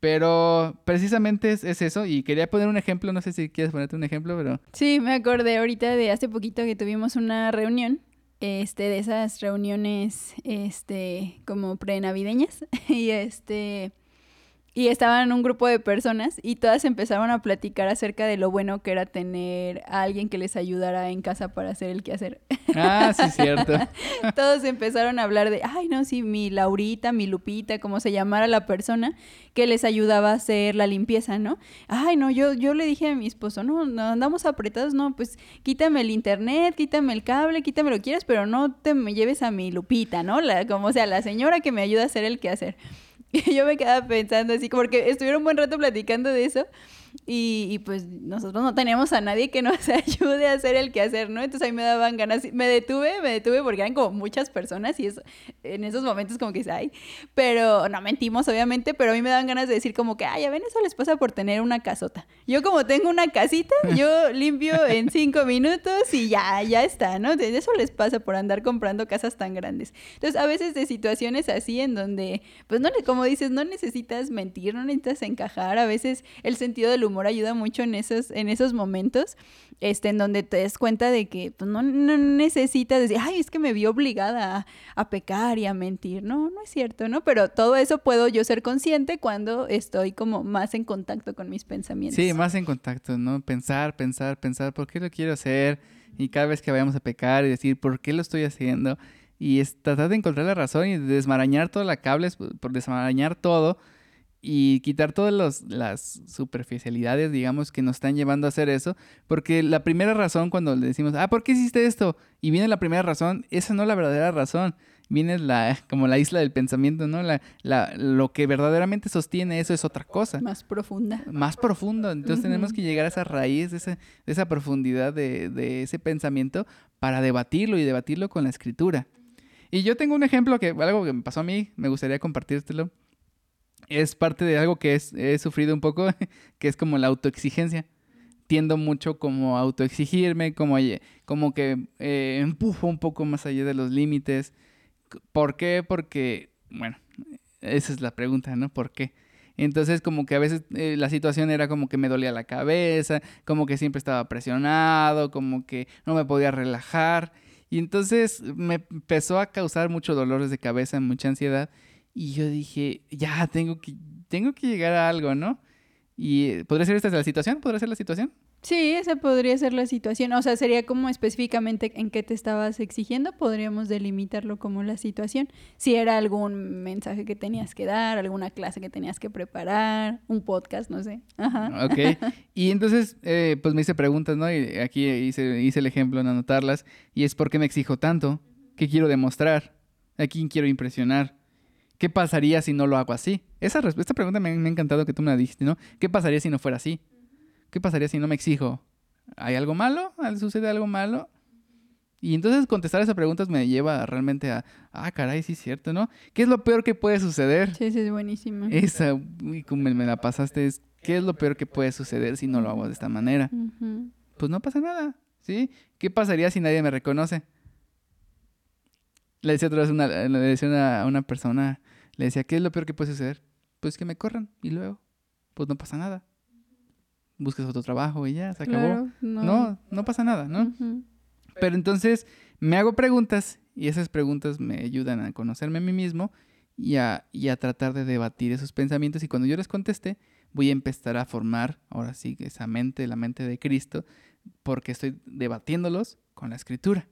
Pero precisamente es, es, eso y quería poner un ejemplo, no sé si quieres ponerte un ejemplo, pero... Sí, me acordé ahorita de hace poquito que tuvimos una reunión, este, de esas reuniones, este, como prenavideñas y este... y estaban un grupo de personas y todas empezaron a platicar acerca de lo bueno que era tener a alguien que les ayudara en casa para hacer el quehacer. Ah, sí, cierto. todos empezaron a hablar de, ay, no, sí, mi Laurita, mi Lupita, como se llamara la persona que les ayudaba a hacer la limpieza, ¿no? Ay, no, yo, yo le dije a mi esposo, no, no, andamos apretados, no, pues quítame el internet, quítame el cable, quítame lo que quieras, pero no te me lleves a mi Lupita, ¿no? La, como sea, la señora que me ayuda a hacer el quehacer. Y yo me quedaba pensando así, porque estuvieron un buen rato platicando de eso. Y, pues nosotros no tenemos a nadie que nos ayude a hacer el quehacer, ¿no? Entonces ahí me daban ganas, me detuve, me detuve porque eran como muchas personas y eso, en esos momentos como que ay, pero no mentimos obviamente, pero a mí me daban ganas de decir como que, ay, a ven, eso les pasa por tener una casota. Yo como tengo una casita, yo limpio en cinco minutos y ya, ya está, ¿no? Eso les pasa por andar comprando casas tan grandes. Entonces a veces de situaciones así en donde, pues no, como dices, no necesitas mentir, no necesitas encajar, a veces el sentido de el humor ayuda mucho en esos, en esos momentos, este, en donde te das cuenta de que pues, no, necesitas decir, ay, es que me vi obligada a, pecar y a mentir. No, no es cierto, ¿no? Pero todo eso puedo yo ser consciente cuando estoy como más en contacto con mis pensamientos. Sí, más en contacto, ¿no? Pensar, pensar, pensar, ¿por qué lo quiero hacer? Y cada vez que vayamos a pecar y decir, ¿por qué lo estoy haciendo? Y es tratar de encontrar la razón y desmarañar toda la cables, por desmarañar todo y quitar todas las superficialidades, digamos, que nos están llevando a hacer eso, porque la primera razón cuando le decimos, ah, ¿por qué hiciste esto? Y viene la primera razón, esa no es la verdadera razón, viene la, como la isla del pensamiento, ¿no? La, la, lo que verdaderamente sostiene eso es otra cosa. Más profunda. Más profunda, entonces tenemos que llegar a esa raíz, de, esa, de esa profundidad de, de ese pensamiento para debatirlo y debatirlo con la escritura. Y yo tengo un ejemplo que, algo que me pasó a mí, me gustaría compartírtelo es parte de algo que he sufrido un poco, que es como la autoexigencia. Tiendo mucho como autoexigirme, como, como que eh, empujo un poco más allá de los límites. ¿Por qué? Porque, bueno, esa es la pregunta, ¿no? ¿Por qué? Entonces como que a veces eh, la situación era como que me dolía la cabeza, como que siempre estaba presionado, como que no me podía relajar. Y entonces me empezó a causar mucho dolores de cabeza, mucha ansiedad. Y yo dije, ya, tengo que, tengo que llegar a algo, ¿no? ¿Y eh, podría ser esta la situación? ¿Podría ser la situación? Sí, esa podría ser la situación. O sea, sería como específicamente en qué te estabas exigiendo, podríamos delimitarlo como la situación. Si era algún mensaje que tenías que dar, alguna clase que tenías que preparar, un podcast, no sé. Ajá. Ok. Y entonces, eh, pues me hice preguntas, ¿no? Y aquí hice, hice el ejemplo en anotarlas. Y es, ¿por qué me exijo tanto? ¿Qué quiero demostrar? ¿A quién quiero impresionar? ¿Qué pasaría si no lo hago así? Esa esta pregunta me, ha encantado que tú me la dijiste, ¿no? ¿Qué pasaría si no fuera así? ¿Qué pasaría si no me exijo? ¿Hay algo malo? ¿Sucede algo malo? Y entonces contestar esas preguntas me lleva realmente a, ah, caray, sí es cierto, ¿no? ¿Qué es lo peor que puede suceder? Sí, sí, es buenísimo. Esa, uy, como me, la pasaste, es, ¿qué es lo peor que puede suceder si no lo hago de esta manera? Pues no pasa nada, ¿sí? ¿Qué pasaría si nadie me reconoce? Le decía otra vez una, le decía a una persona, le decía, ¿qué es lo peor que puede suceder? Pues que me corran y luego, pues no pasa nada. Busques otro trabajo y ya, se acabó. no. no. pasa nada, ¿no? Pero entonces me hago preguntas y esas preguntas me ayudan a conocerme a mí mismo y a, y a tratar de debatir esos pensamientos y cuando yo les conteste voy a empezar a formar, ahora sí, esa mente, la mente de Cristo, porque estoy debatiéndolos con la escritura.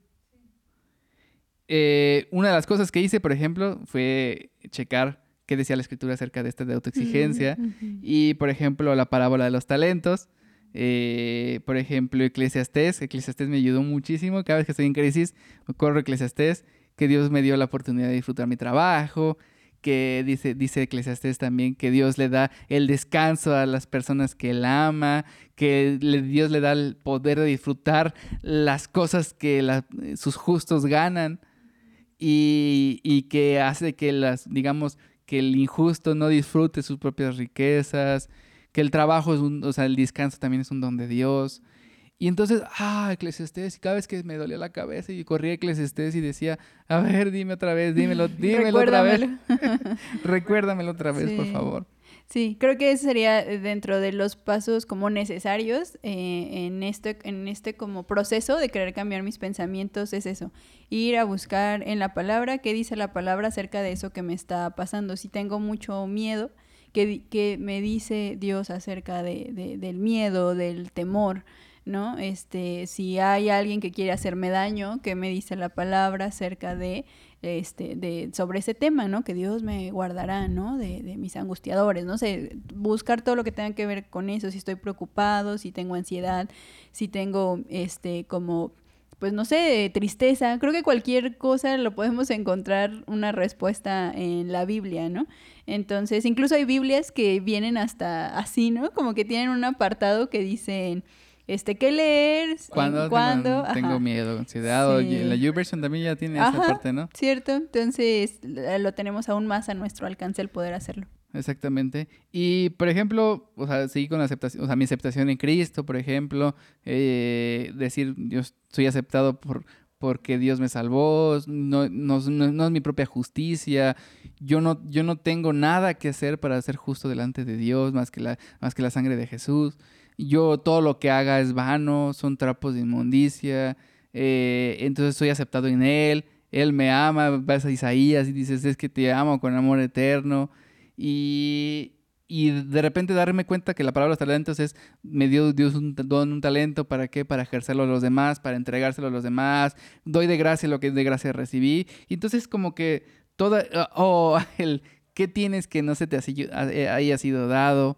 Eh, una de las cosas que hice, por ejemplo, fue checar qué decía la escritura acerca de esta de autoexigencia. Y, por ejemplo, la parábola de los talentos. Eh, por ejemplo, Eclesiastés. Eclesiastés me ayudó muchísimo. Cada vez que estoy en crisis, corro Eclesiastés. Que Dios me dio la oportunidad de disfrutar mi trabajo. Que dice, dice Eclesiastés también que Dios le da el descanso a las personas que él ama. Que Dios le da el poder de disfrutar las cosas que sus justos ganan y, que hace que las, digamos, que el injusto no disfrute sus propias riquezas, que el trabajo es un, o sea, el descanso también es un don de Dios. Y entonces, ah, Eclesiastés, y cada vez que me dolía la cabeza y corría Eclesiastés y decía, a ver, dime otra vez, dímelo, dímelo otra vez. Recuérdamelo otra vez, por favor. Sí, creo que ese sería eh, dentro de los pasos como necesarios eh, en, este, en este como proceso de querer cambiar mis pensamientos, es eso, ir a buscar en la palabra qué dice la palabra acerca de eso que me está pasando. Si tengo mucho miedo, ¿Qué, qué me dice Dios acerca de, del miedo, del temor? ¿no? Este, si hay alguien que quiere hacerme daño, ¿qué me dice la palabra acerca de este, de, sobre ese tema, ¿no? Que Dios me guardará, ¿no? De, de, mis angustiadores, no sé, buscar todo lo que tenga que ver con eso, si estoy preocupado, si tengo ansiedad, si tengo, este, como, pues no sé, tristeza. Creo que cualquier cosa lo podemos encontrar una respuesta en la Biblia, ¿no? Entonces, incluso hay Biblias que vienen hasta así, ¿no? Como que tienen un apartado que dicen este, ¿qué leer? ¿Cuándo? Tengo, miedo, ansiedad. Y la YouVersion también ya tiene esa parte, ¿no? Cierto, entonces lo tenemos aún más a nuestro alcance el poder hacerlo. Exactamente. Y, por ejemplo, o sea, seguir con la aceptación, o sea, mi aceptación en Cristo, por ejemplo, eh, decir, yo soy aceptado por porque Dios me salvó, no, no, no, es mi propia justicia, yo no, yo no tengo nada que hacer para ser justo delante de Dios más que la, más que la sangre de Jesús yo todo lo que haga es vano, son trapos de inmundicia, eh, entonces soy aceptado en Él, Él me ama, vas a Isaías y dices, es que te amo con amor eterno. Y, y de repente darme cuenta que la palabra talentos es, me dio Dios un don, un talento, ¿para qué? Para ejercerlo a los demás, para entregárselo a los demás, doy de gracia lo que de gracia recibí. Entonces como que toda, oh, el, ¿qué tienes que no se te haya sido dado?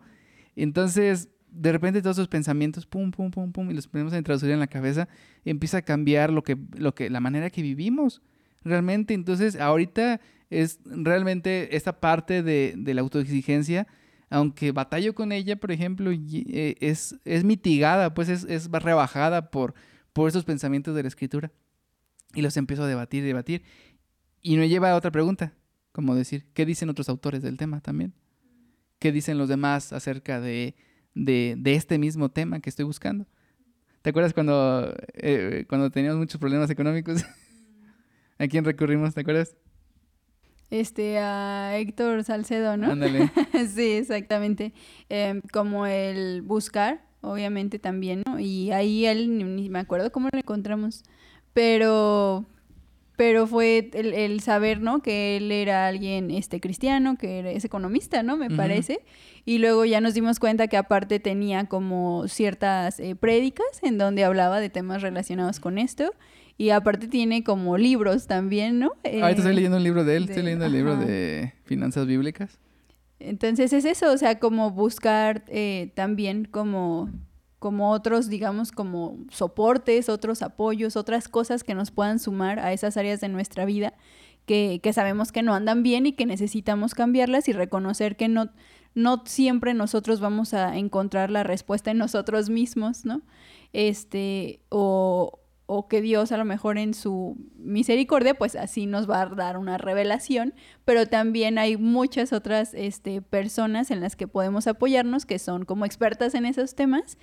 Entonces de repente todos esos pensamientos, pum, pum, pum, pum, y los ponemos a introducir en la cabeza, empieza a cambiar lo que, lo que, la manera que vivimos. Realmente, entonces, ahorita es realmente esta parte de, de la autoexigencia, aunque batallo con ella, por ejemplo, eh, es, es mitigada, pues es, es rebajada por, por esos pensamientos de la escritura. Y los empiezo a debatir, debatir. Y me lleva a otra pregunta, como decir, ¿qué dicen otros autores del tema también? ¿Qué dicen los demás acerca de de, de este mismo tema que estoy buscando. ¿Te acuerdas cuando, eh, cuando teníamos muchos problemas económicos? ¿A quién recurrimos? ¿Te acuerdas? Este, a Héctor Salcedo, ¿no? Ándale. sí, exactamente. Em, como el buscar, obviamente también, ¿no? Y ahí él, ni me acuerdo cómo lo encontramos, pero pero fue el, saber, ¿no? Que él era alguien este, cristiano, que es economista, ¿no? Me parece. Y luego ya nos dimos cuenta que aparte tenía como ciertas eh, prédicas en donde hablaba de temas relacionados con esto. Y aparte tiene como libros también, ¿no? Eh, Ahorita estoy leyendo un libro de él, estoy leyendo el libro de finanzas bíblicas. Entonces es eso, o sea, como buscar eh, también como como otros, digamos, como soportes, otros apoyos, otras cosas que nos puedan sumar a esas áreas de nuestra vida que, que sabemos que no andan bien y que necesitamos cambiarlas y reconocer que no, no siempre nosotros vamos a encontrar la respuesta en nosotros mismos, ¿no? Este, o, o que Dios a lo mejor en su misericordia, pues así nos va a dar una revelación, pero también hay muchas otras este, personas en las que podemos apoyarnos que son como expertas en esos temas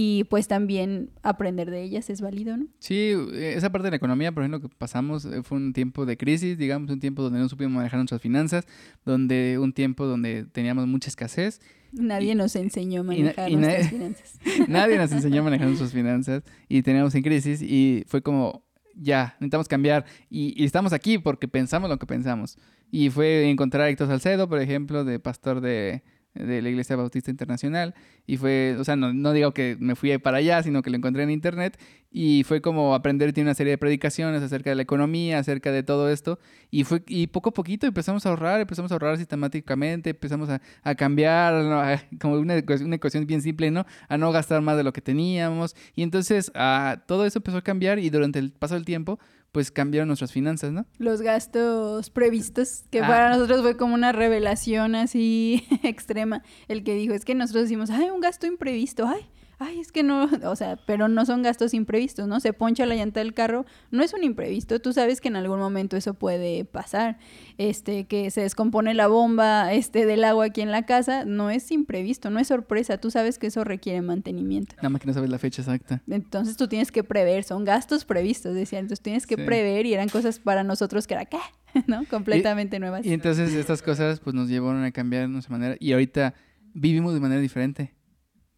y pues también aprender de ellas es válido, ¿no? Sí, esa parte de la economía, por ejemplo, que pasamos eh, fue un tiempo de crisis, digamos, un tiempo donde no supimos manejar nuestras finanzas, donde un tiempo donde teníamos mucha escasez. Nadie nos enseñó a manejar nuestras finanzas. nadie nos enseñó a manejar nuestras finanzas y teníamos en crisis y fue como, ya, necesitamos cambiar y, y, estamos aquí porque pensamos lo que pensamos. Y fue encontrar a Héctor Salcedo, por ejemplo, de pastor de de la Iglesia Bautista Internacional. Y fue, o sea, no, no, digo que me fui para allá, sino que lo encontré en internet. Y fue como aprender, tiene una serie de predicaciones acerca de la economía, acerca de todo esto. Y fue y poco a poquito empezamos a ahorrar, empezamos a ahorrar sistemáticamente, empezamos a, a cambiar, como una, una, ecuación bien simple, ¿no? A no gastar más de lo que teníamos. Y entonces a, todo eso empezó a cambiar y durante el paso del tiempo pues cambiaron nuestras finanzas, ¿no? Los gastos previstos, que para ah. nosotros fue como una revelación así extrema, el que dijo, es que nosotros decimos, ay, un gasto imprevisto, ay, ay, es que no, o sea, pero no son gastos imprevistos, ¿no? Se poncha la llanta del carro, no es un imprevisto, tú sabes que en algún momento eso puede pasar, este, que se descompone la bomba, este, del agua aquí en la casa, no es imprevisto, no es sorpresa, tú sabes que eso requiere mantenimiento. Nada más que no sabes la fecha exacta. Entonces tú tienes que prever, son gastos previstos, decían, entonces tienes que prever y eran cosas para nosotros que era, ¿qué? ¿No? Completamente nuevas. Y entonces estas cosas pues nos llevaron a cambiar nuestra manera y ahorita vivimos de manera diferente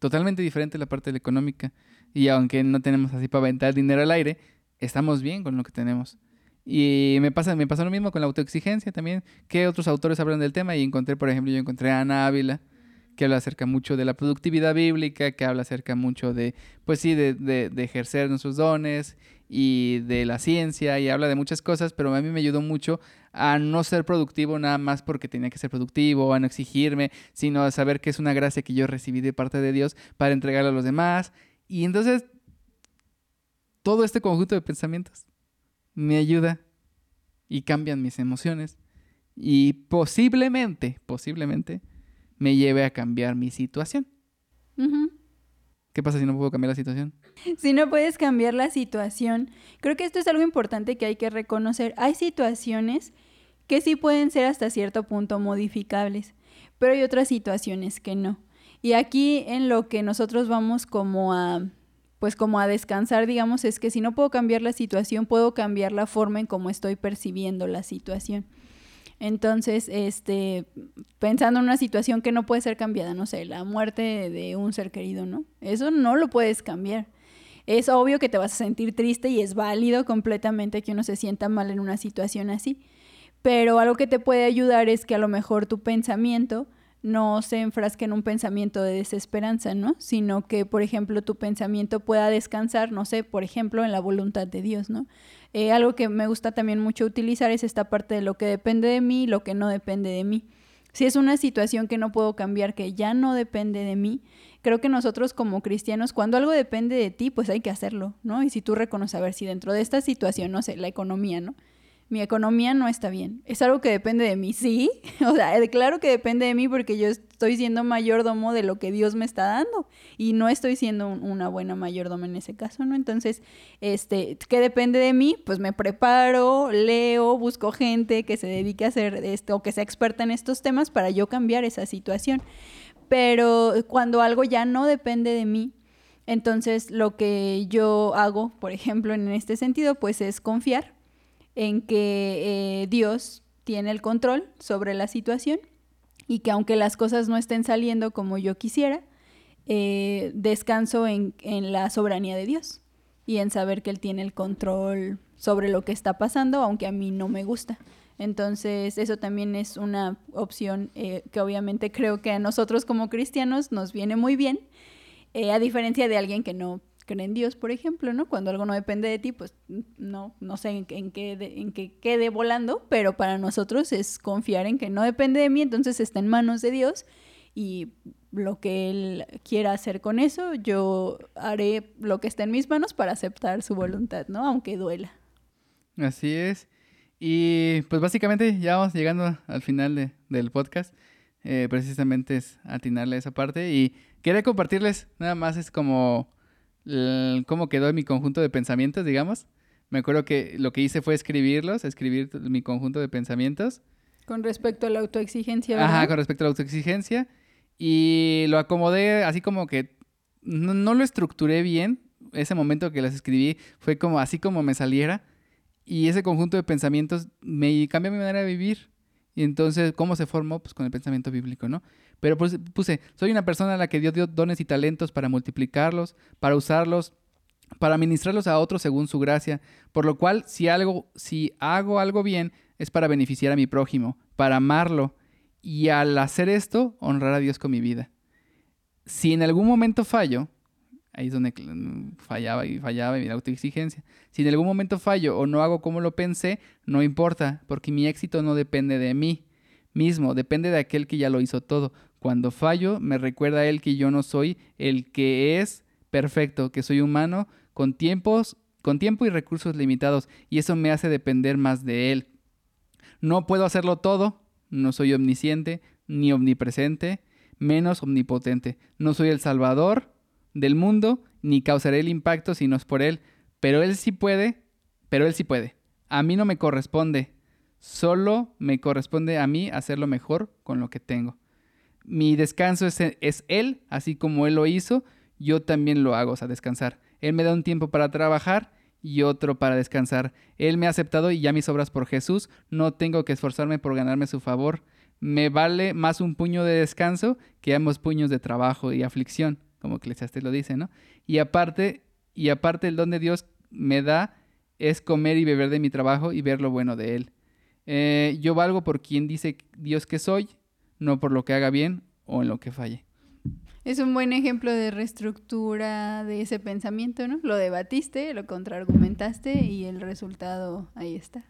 totalmente diferente la parte de la económica. Y aunque no tenemos así para aventar dinero al aire, estamos bien con lo que tenemos. Y me pasa, me pasa lo mismo con la autoexigencia también. ¿Qué otros autores hablan del tema? Y encontré, por ejemplo, yo encontré a Ana Ávila, que habla acerca mucho de la productividad bíblica, que habla acerca mucho de, pues sí, de, de, de, ejercer nuestros dones y de la ciencia y habla de muchas cosas, pero a mí me ayudó mucho a no ser productivo nada más porque tenía que ser productivo, a no exigirme, sino a saber que es una gracia que yo recibí de parte de Dios para entregarla a los demás. Y entonces, todo este conjunto de pensamientos me ayuda y cambian mis emociones y posiblemente, posiblemente me lleve a cambiar mi situación. ¿Qué pasa si no puedo cambiar la situación? Si no puedes cambiar la situación, creo que esto es algo importante que hay que reconocer. Hay situaciones que sí pueden ser hasta cierto punto modificables, pero hay otras situaciones que no. Y aquí en lo que nosotros vamos como a pues como a descansar, digamos, es que si no puedo cambiar la situación, puedo cambiar la forma en cómo estoy percibiendo la situación. Entonces, este, pensando en una situación que no puede ser cambiada, no sé, la muerte de un ser querido, ¿no? Eso no lo puedes cambiar. Es obvio que te vas a sentir triste y es válido completamente que uno se sienta mal en una situación así. Pero algo que te puede ayudar es que a lo mejor tu pensamiento no se enfrasque en un pensamiento de desesperanza, ¿no? Sino que, por ejemplo, tu pensamiento pueda descansar, no sé, por ejemplo, en la voluntad de Dios, ¿no? Eh, algo que me gusta también mucho utilizar es esta parte de lo que depende de mí y lo que no depende de mí. Si es una situación que no puedo cambiar, que ya no depende de mí, creo que nosotros como cristianos, cuando algo depende de ti, pues hay que hacerlo, ¿no? Y si tú reconoces, a ver, si dentro de esta situación, no sé, la economía, ¿no? Mi economía no está bien. Es algo que depende de mí, sí. O sea, claro que depende de mí porque yo estoy siendo mayordomo de lo que Dios me está dando y no estoy siendo una buena mayordomo en ese caso, ¿no? Entonces, este, ¿qué depende de mí? Pues me preparo, leo, busco gente que se dedique a hacer esto o que sea experta en estos temas para yo cambiar esa situación. Pero cuando algo ya no depende de mí, entonces lo que yo hago, por ejemplo, en este sentido, pues es confiar en que eh, Dios tiene el control sobre la situación y que aunque las cosas no estén saliendo como yo quisiera, eh, descanso en, en, la soberanía de Dios y en saber que Él tiene el control sobre lo que está pasando, aunque a mí no me gusta. Entonces, eso también es una opción eh, que obviamente creo que a nosotros como cristianos nos viene muy bien, a diferencia de alguien que no en Dios, por ejemplo, ¿no? Cuando algo no depende de ti, pues no, no sé en, qué, en qué quede volando, pero para nosotros es confiar en que no depende de mí, entonces está en manos de Dios y lo que Él quiera hacer con eso, yo haré lo que está en mis manos para aceptar su voluntad, ¿no? Aunque duela. Así es. Y pues básicamente ya vamos llegando al final del podcast. Eh, precisamente es atinarle esa parte y quería compartirles nada más es como cómo quedó mi conjunto de pensamientos, digamos. Me acuerdo que lo que hice fue escribirlos, escribir mi conjunto de pensamientos. Con respecto a la autoexigencia, ¿verdad? Ajá, con respecto a la autoexigencia. Y lo acomodé así como que no, lo estructuré bien. Ese momento que las escribí fue como así como me saliera. Y ese conjunto de pensamientos me cambió mi manera de vivir. Y entonces, ¿cómo se formó? Pues con el pensamiento bíblico, ¿no? Pero pues, puse, soy una persona a la que Dios dio dones y talentos para multiplicarlos, para usarlos, para ministrarlos a otros según su gracia, por lo cual si algo, si hago algo bien, es para beneficiar a mi prójimo, para amarlo, y al hacer esto, honrar a Dios con mi vida. Si en algún momento fallo, ahí es donde fallaba y fallaba mi autoexigencia. Si en algún momento fallo o no hago como lo pensé, no importa, porque mi éxito no depende de mí mismo, depende de aquel que ya lo hizo todo. Cuando fallo, me recuerda a Él que yo no soy el que es perfecto, que soy humano con tiempos, con tiempo y recursos limitados, y eso me hace depender más de Él. No puedo hacerlo todo, no soy omnisciente, ni omnipresente, menos omnipotente. No soy el Salvador del mundo, ni causaré el impacto si no es por Él, pero Él sí puede, pero Él sí puede. A mí no me corresponde, solo me corresponde a mí hacer lo mejor con lo que tengo mi descanso es, es, Él, así como Él lo hizo, yo también lo hago, o sea, descansar. Él me da un tiempo para trabajar y otro para descansar. Él me ha aceptado y ya mis obras por Jesús, no tengo que esforzarme por ganarme su favor. Me vale más un puño de descanso que ambos puños de trabajo y aflicción, como Eclesiastes lo dice, ¿no? Y aparte, y aparte el don de Dios me da es comer y beber de mi trabajo y ver lo bueno de él. Eh, yo valgo por quien dice Dios que soy, no por lo que haga bien o en lo que falle. Es un buen ejemplo de reestructura de ese pensamiento, ¿no? Lo debatiste, lo contraargumentaste y el resultado ahí está.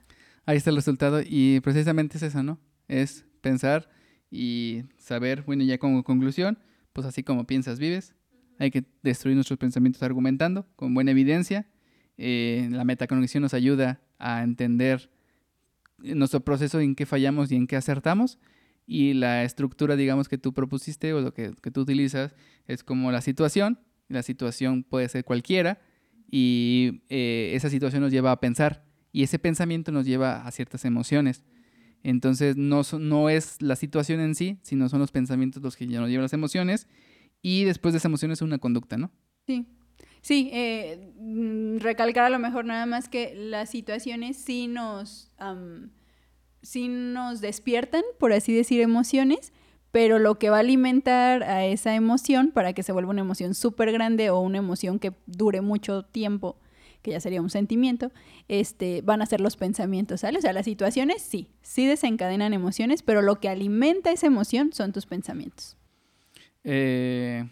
Ahí está el resultado y precisamente es eso, ¿no? Es pensar y saber, bueno, ya como conclusión, pues así como piensas, vives. Hay que destruir nuestros pensamientos argumentando con buena evidencia. Eh, la metacognición nos ayuda a entender nuestro proceso en qué fallamos y en qué acertamos y la estructura, digamos, que tú propusiste o lo que, tú utilizas es como la situación. La situación puede ser cualquiera y eh, esa situación nos lleva a pensar y ese pensamiento nos lleva a ciertas emociones. Entonces no, no es la situación en sí, sino son los pensamientos los que ya nos llevan las emociones y después de esa emoción es una conducta, ¿no? Sí. Sí, eh, mm, recalcar a lo mejor nada más que las situaciones sí nos sí nos despiertan, por así decir, emociones, pero lo que va a alimentar a esa emoción para que se vuelva una emoción súper grande o una emoción que dure mucho tiempo, que ya sería un sentimiento, este, van a ser los pensamientos, ¿sale? O sea, las situaciones sí, sí desencadenan emociones, pero lo que alimenta esa emoción son tus pensamientos. Eh,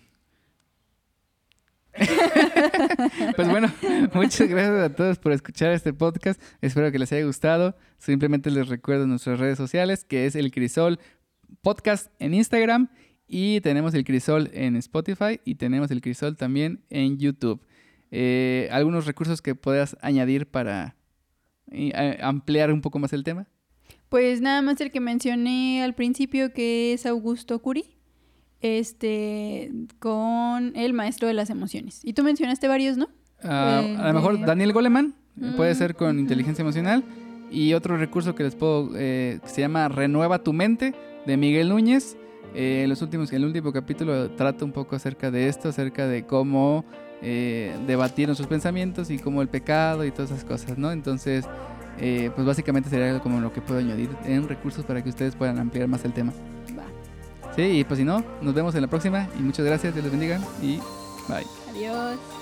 pues bueno, muchas gracias a todos por escuchar este podcast. Espero que les haya gustado. Simplemente les recuerdo nuestras redes sociales, que es el Crisol Podcast en Instagram y tenemos el Crisol en Spotify y tenemos el Crisol también en YouTube. Eh, ¿Algunos recursos que puedas añadir para eh, ampliar un poco más el tema? Pues nada más el que mencioné al principio, que es Augusto Curi este, con el maestro de las emociones. Y tú mencionaste varios, ¿no? Ah, a lo mejor Daniel Goleman, eh, puede ser con inteligencia emocional. Y otro recurso que les puedo, eh, se llama Renueva tu mente, de Miguel Núñez. Eh, los últimos, el último capítulo trata un poco acerca de esto, acerca de cómo debatir nuestros pensamientos y cómo el pecado y todas esas cosas, ¿no? Entonces, pues básicamente sería como lo que puedo añadir en recursos para que ustedes puedan ampliar más el tema. Sí, y pues si no, nos vemos en la próxima y muchas gracias, Dios les bendiga y bye. Adiós.